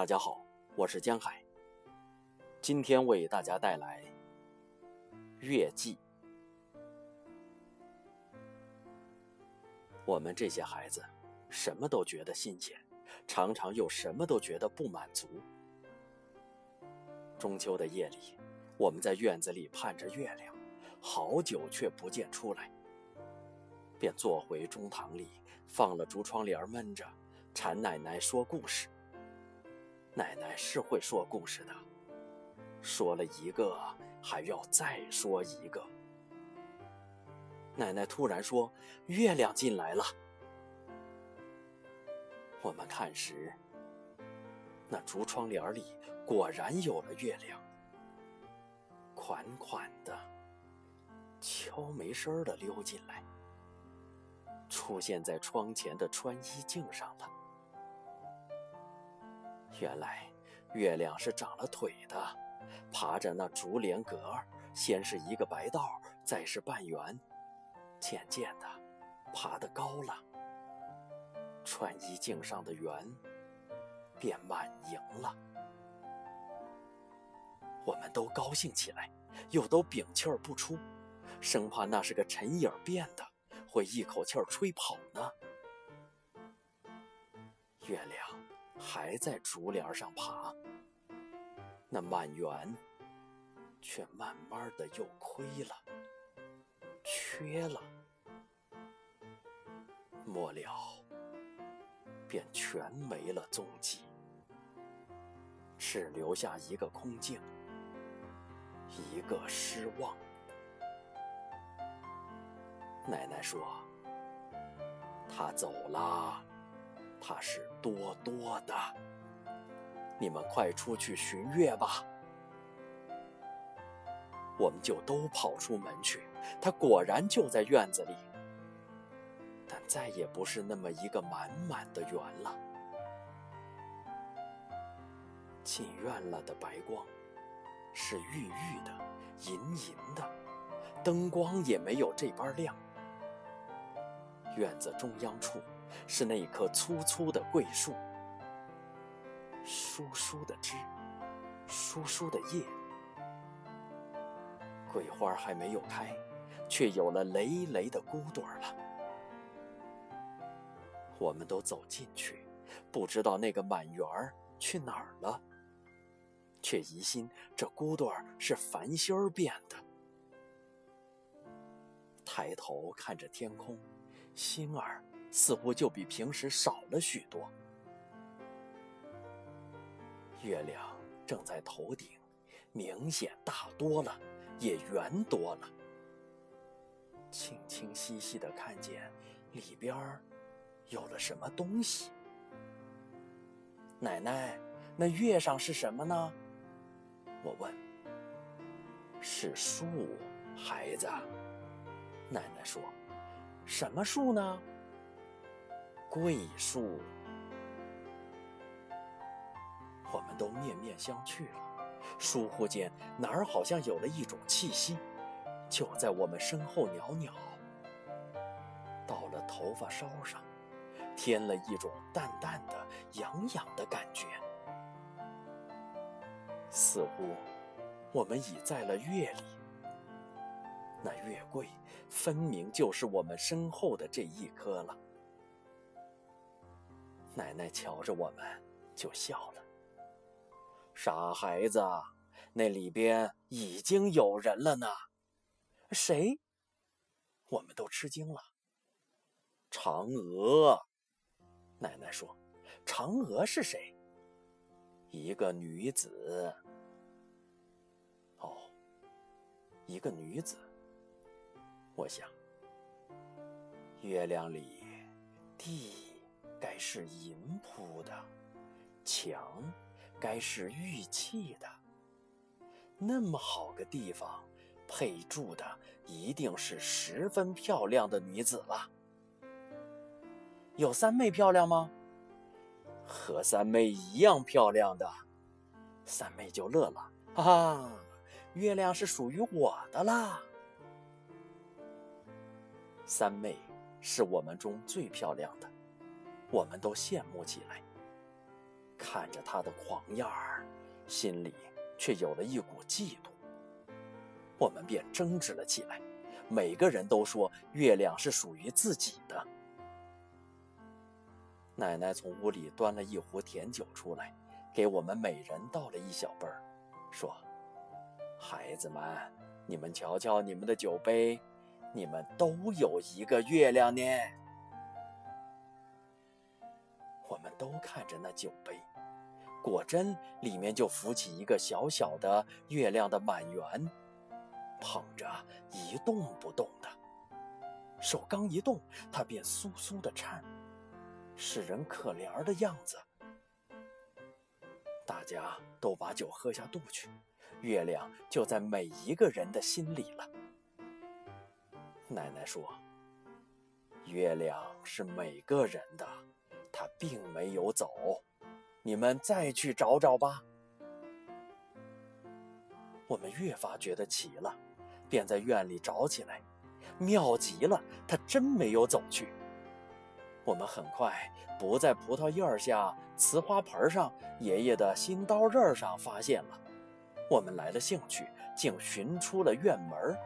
大家好，我是江海。今天为大家带来《月季》。我们这些孩子什么都觉得新鲜，常常又什么都觉得不满足。中秋的夜里，我们在院子里盼着月亮，好久却不见出来，便坐回中堂里，放了竹窗帘闷着，馋奶奶说故事。奶奶是会说故事的。说了一个，还要再说一个。奶奶突然说：“月亮进来了。”我们看时，那竹窗帘里果然有了月亮，款款的、悄没声的溜进来，出现在窗前的穿衣镜上了。原来，月亮是长了腿的。爬着那竹帘格，先是一个白道，再是半圆，渐渐的爬得高了。穿衣镜上的圆变满盈了，我们都高兴起来，又都屏气儿不出，生怕那是个尘影变的，会一口气儿吹跑呢。月亮还在竹帘上爬。那满园，却慢慢的又亏了，缺了，末了，便全没了踪迹，只留下一个空镜，一个失望。奶奶说：“他走了，他是多多的。”你们快出去寻月吧！我们就都跑出门去，他果然就在院子里，但再也不是那么一个满满的圆了。进院了的白光，是郁郁的、银银的，灯光也没有这般亮。院子中央处是那棵粗粗的桂树。疏疏的枝，疏疏的叶，桂花还没有开，却有了累累的骨朵了。我们都走进去，不知道那个满园儿去哪儿了，却疑心这骨朵是繁星儿变的。抬头看着天空，星儿似乎就比平时少了许多。月亮正在头顶，明显大多了，也圆多了。清清晰晰的看见里边儿有了什么东西。奶奶，那月上是什么呢？我问。是树，孩子。奶奶说。什么树呢？桂树。我们都面面相觑了，疏忽间哪儿好像有了一种气息，就在我们身后袅袅，到了头发梢上，添了一种淡淡的痒痒的感觉，似乎我们已在了月里。那月桂分明就是我们身后的这一棵了。奶奶瞧着我们，就笑了。傻孩子，那里边已经有人了呢。谁？我们都吃惊了。嫦娥，奶奶说：“嫦娥是谁？”一个女子。哦，一个女子。我想，月亮里，地该是银铺的，墙。该是玉砌的，那么好个地方，配住的一定是十分漂亮的女子了。有三妹漂亮吗？和三妹一样漂亮的。三妹就乐了，哈哈，月亮是属于我的啦。三妹是我们中最漂亮的，我们都羡慕起来。看着他的狂样儿，心里却有了一股嫉妒。我们便争执了起来，每个人都说月亮是属于自己的。奶奶从屋里端了一壶甜酒出来，给我们每人倒了一小杯儿，说：“孩子们，你们瞧瞧你们的酒杯，你们都有一个月亮呢。”都看着那酒杯，果真里面就浮起一个小小的月亮的满圆，捧着一动不动的，手刚一动，它便酥酥的颤。使人可怜的样子，大家都把酒喝下肚去，月亮就在每一个人的心里了。奶奶说：“月亮是每个人的，他并没有走，你们再去找找吧。”我们越发觉得奇了，便在院里找起来，妙极了，他真没有走去。我们很快不在葡萄叶下、瓷花盆上、爷爷的新刀刃上发现了。我们来了兴趣，竟寻出了院门。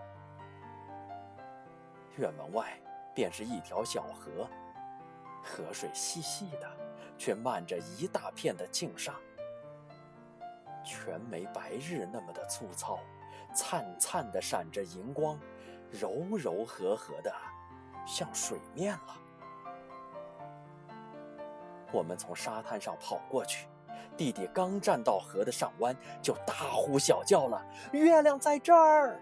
院门外便是一条小河，河水细细的，却漫着一大片的净沙，全没白日那么的粗糙，灿灿的闪着银光，柔柔和和的，像水面了。我们从沙滩上跑过去，弟弟刚站到河的上弯，就大呼小叫了：“月亮在这儿！”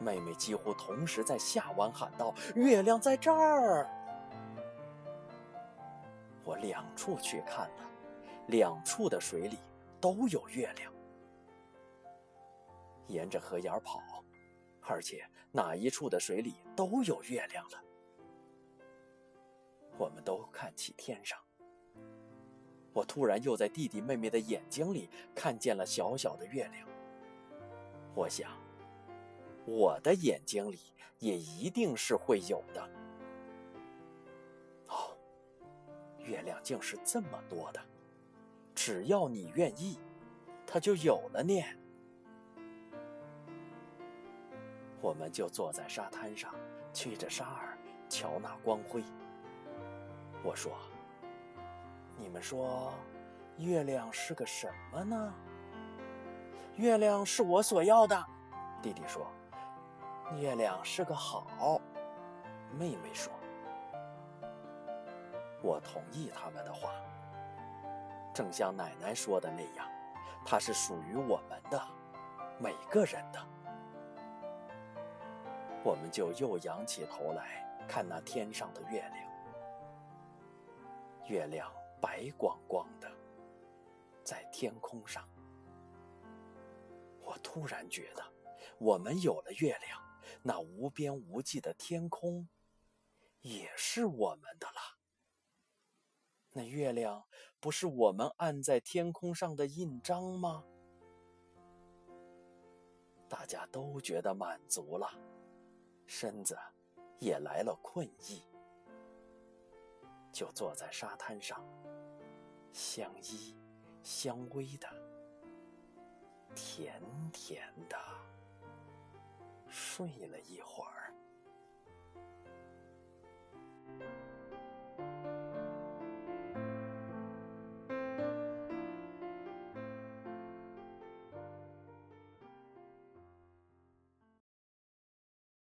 妹妹几乎同时在下弯喊道：“月亮在这儿！”我两处去看了，两处的水里都有月亮。沿着河沿跑，而且哪一处的水里都有月亮了。我们都看起天上。我突然又在弟弟妹妹的眼睛里看见了小小的月亮。我想，我的眼睛里也一定是会有的。月亮竟是这么多的，只要你愿意，它就有了呢。我们就坐在沙滩上，吹着沙儿，瞧那光辉。我说：“你们说，月亮是个什么呢？”月亮是我所要的，弟弟说。月亮是个好，妹妹说。我同意他们的话，正像奶奶说的那样，它是属于我们的，每个人的。我们就又仰起头来看那天上的月亮。月亮白光光的，在天空上。我突然觉得，我们有了月亮，那无边无际的天空，也是我们的了。那月亮不是我们按在天空上的印章吗？大家都觉得满足了，身子也来了困意。就坐在沙滩上，相依相偎的，甜甜的睡了一会儿。